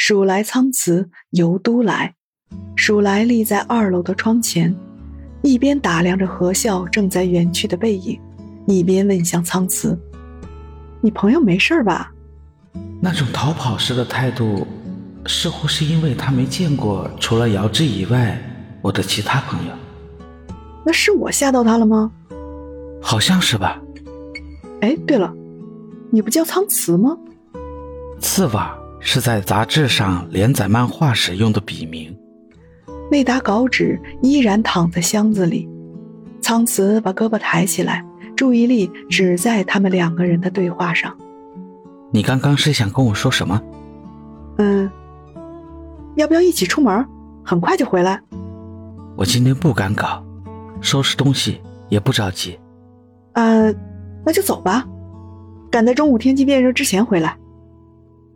蜀来仓辞由都来，鼠来立在二楼的窗前，一边打量着何笑正在远去的背影，一边问向仓辞：“你朋友没事吧？”那种逃跑时的态度，似乎是因为他没见过除了姚志以外我的其他朋友。那是我吓到他了吗？好像是吧。哎，对了，你不叫仓辞吗？刺瓦。是在杂志上连载漫画时用的笔名。那沓稿纸依然躺在箱子里。苍慈把胳膊抬起来，注意力只在他们两个人的对话上。你刚刚是想跟我说什么？嗯，要不要一起出门？很快就回来。我今天不赶稿，收拾东西也不着急。呃，那就走吧，赶在中午天气变热之前回来。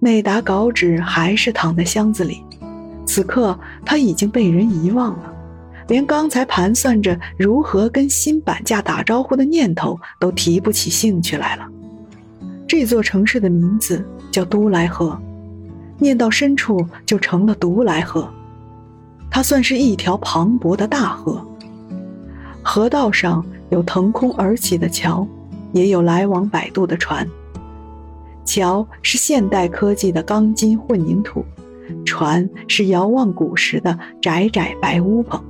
那沓稿纸还是躺在箱子里，此刻他已经被人遗忘了，连刚才盘算着如何跟新板架打招呼的念头都提不起兴趣来了。这座城市的名字叫都来河，念到深处就成了独来河。它算是一条磅礴的大河，河道上有腾空而起的桥，也有来往摆渡的船。桥是现代科技的钢筋混凝土，船是遥望古时的窄窄白乌篷。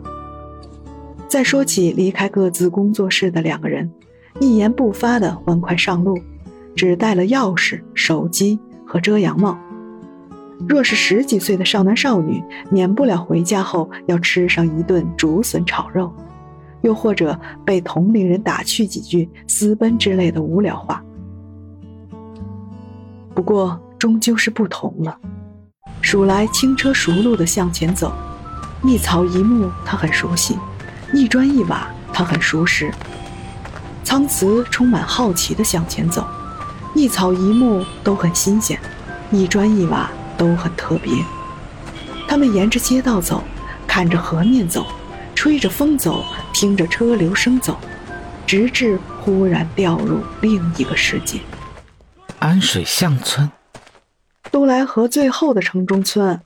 再说起离开各自工作室的两个人，一言不发的欢快上路，只带了钥匙、手机和遮阳帽。若是十几岁的少男少女，免不了回家后要吃上一顿竹笋炒肉，又或者被同龄人打趣几句私奔之类的无聊话。不过，终究是不同了。鼠来轻车熟路地向前走，一草一木他很熟悉，一砖一瓦他很熟识。苍瓷充满好奇地向前走，一草一木都很新鲜，一砖一瓦都很特别。他们沿着街道走，看着河面走，吹着风走，听着车流声走，直至忽然掉入另一个世界。安水巷村，都来河最后的城中村，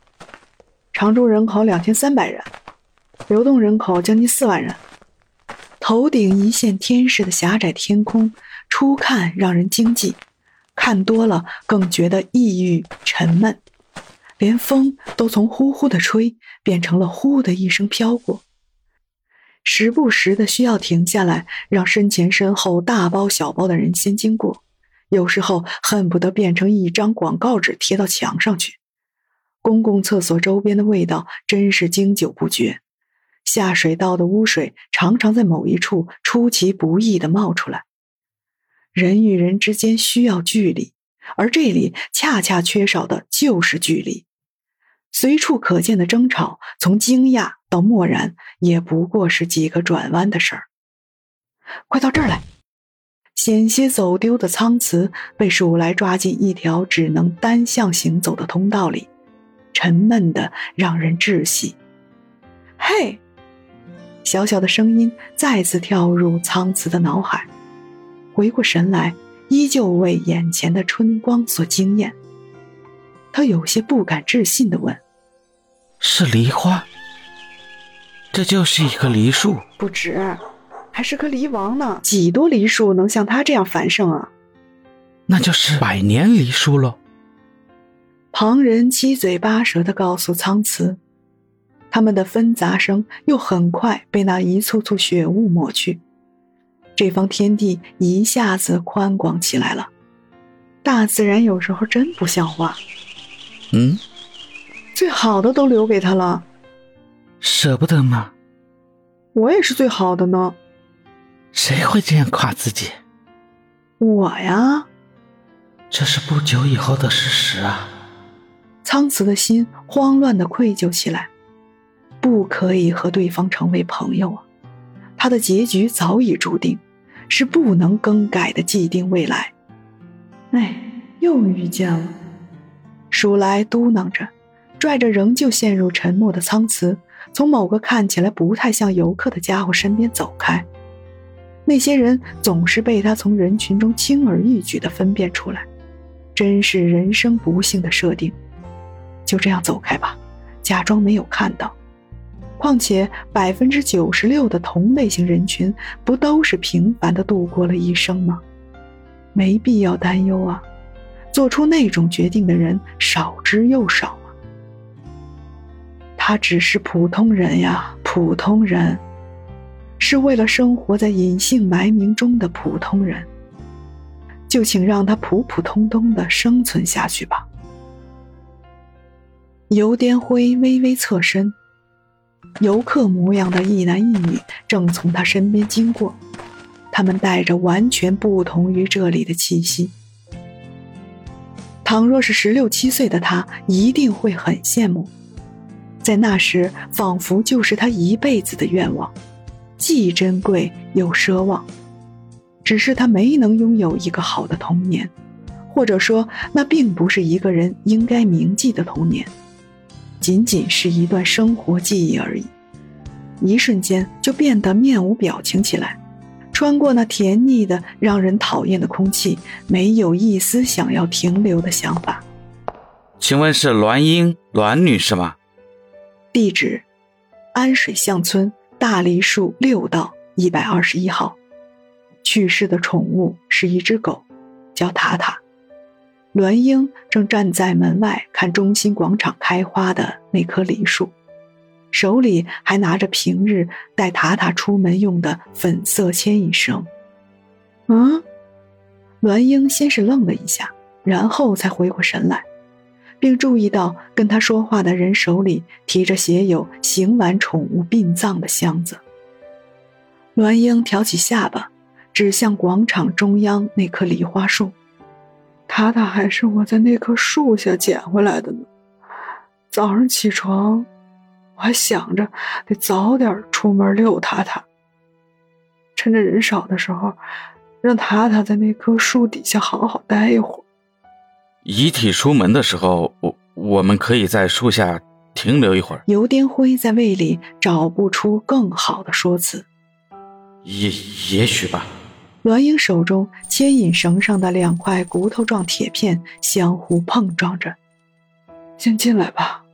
常住人口两千三百人，流动人口将近四万人。头顶一线天似的狭窄天空，初看让人惊悸，看多了更觉得抑郁沉闷，连风都从呼呼的吹变成了呼的一声飘过，时不时的需要停下来，让身前身后大包小包的人先经过。有时候恨不得变成一张广告纸贴到墙上去。公共厕所周边的味道真是经久不绝，下水道的污水常常在某一处出其不意地冒出来。人与人之间需要距离，而这里恰恰缺少的就是距离。随处可见的争吵，从惊讶到漠然，也不过是几个转弯的事儿。快到这儿来！险些走丢的苍辞被鼠来抓进一条只能单向行走的通道里，沉闷的让人窒息。嘿，小小的声音再次跳入苍辞的脑海，回过神来，依旧为眼前的春光所惊艳。他有些不敢置信的问：“是梨花？这就是一棵梨树？不止。”还是棵梨王呢？几多梨树能像它这样繁盛啊？那就是百年梨树喽。旁人七嘴八舌的告诉苍慈，他们的纷杂声又很快被那一簇簇雪雾抹去，这方天地一下子宽广起来了。大自然有时候真不像话。嗯，最好的都留给他了，舍不得吗？我也是最好的呢。谁会这样夸自己？我呀，这是不久以后的事实啊。苍慈的心慌乱的愧疚起来，不可以和对方成为朋友啊！他的结局早已注定，是不能更改的既定未来。哎，又遇见了。鼠来嘟囔着，拽着仍旧陷入沉默的苍慈，从某个看起来不太像游客的家伙身边走开。那些人总是被他从人群中轻而易举地分辨出来，真是人生不幸的设定。就这样走开吧，假装没有看到。况且百分之九十六的同类型人群不都是平凡的度过了一生吗？没必要担忧啊。做出那种决定的人少之又少啊。他只是普通人呀，普通人。是为了生活在隐姓埋名中的普通人，就请让他普普通通的生存下去吧。游颠灰微微侧身，游客模样的一男一女正从他身边经过，他们带着完全不同于这里的气息。倘若是十六七岁的他，一定会很羡慕，在那时，仿佛就是他一辈子的愿望。既珍贵又奢望，只是他没能拥有一个好的童年，或者说，那并不是一个人应该铭记的童年，仅仅是一段生活记忆而已。一瞬间就变得面无表情起来，穿过那甜腻的、让人讨厌的空气，没有一丝想要停留的想法。请问是栾英栾女士吗？地址：安水巷村。大梨树六道一百二十一号，去世的宠物是一只狗，叫塔塔。栾英正站在门外看中心广场开花的那棵梨树，手里还拿着平日带塔塔出门用的粉色牵引绳。嗯，栾英先是愣了一下，然后才回过神来。并注意到跟他说话的人手里提着写有“行完宠物殡葬”的箱子。栾英挑起下巴，指向广场中央那棵梨花树：“塔塔还是我在那棵树下捡回来的呢。早上起床，我还想着得早点出门遛塔塔，趁着人少的时候，让塔塔在那棵树底下好好待一会儿。”遗体出门的时候，我我们可以在树下停留一会儿。游颠辉在胃里找不出更好的说辞。也也许吧。栾英手中牵引绳上的两块骨头状铁片相互碰撞着。先进来吧，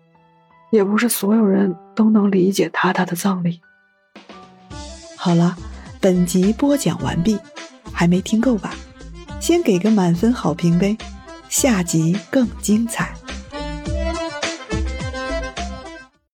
也不是所有人都能理解塔塔的葬礼。好了，本集播讲完毕，还没听够吧？先给个满分好评呗。下集更精彩。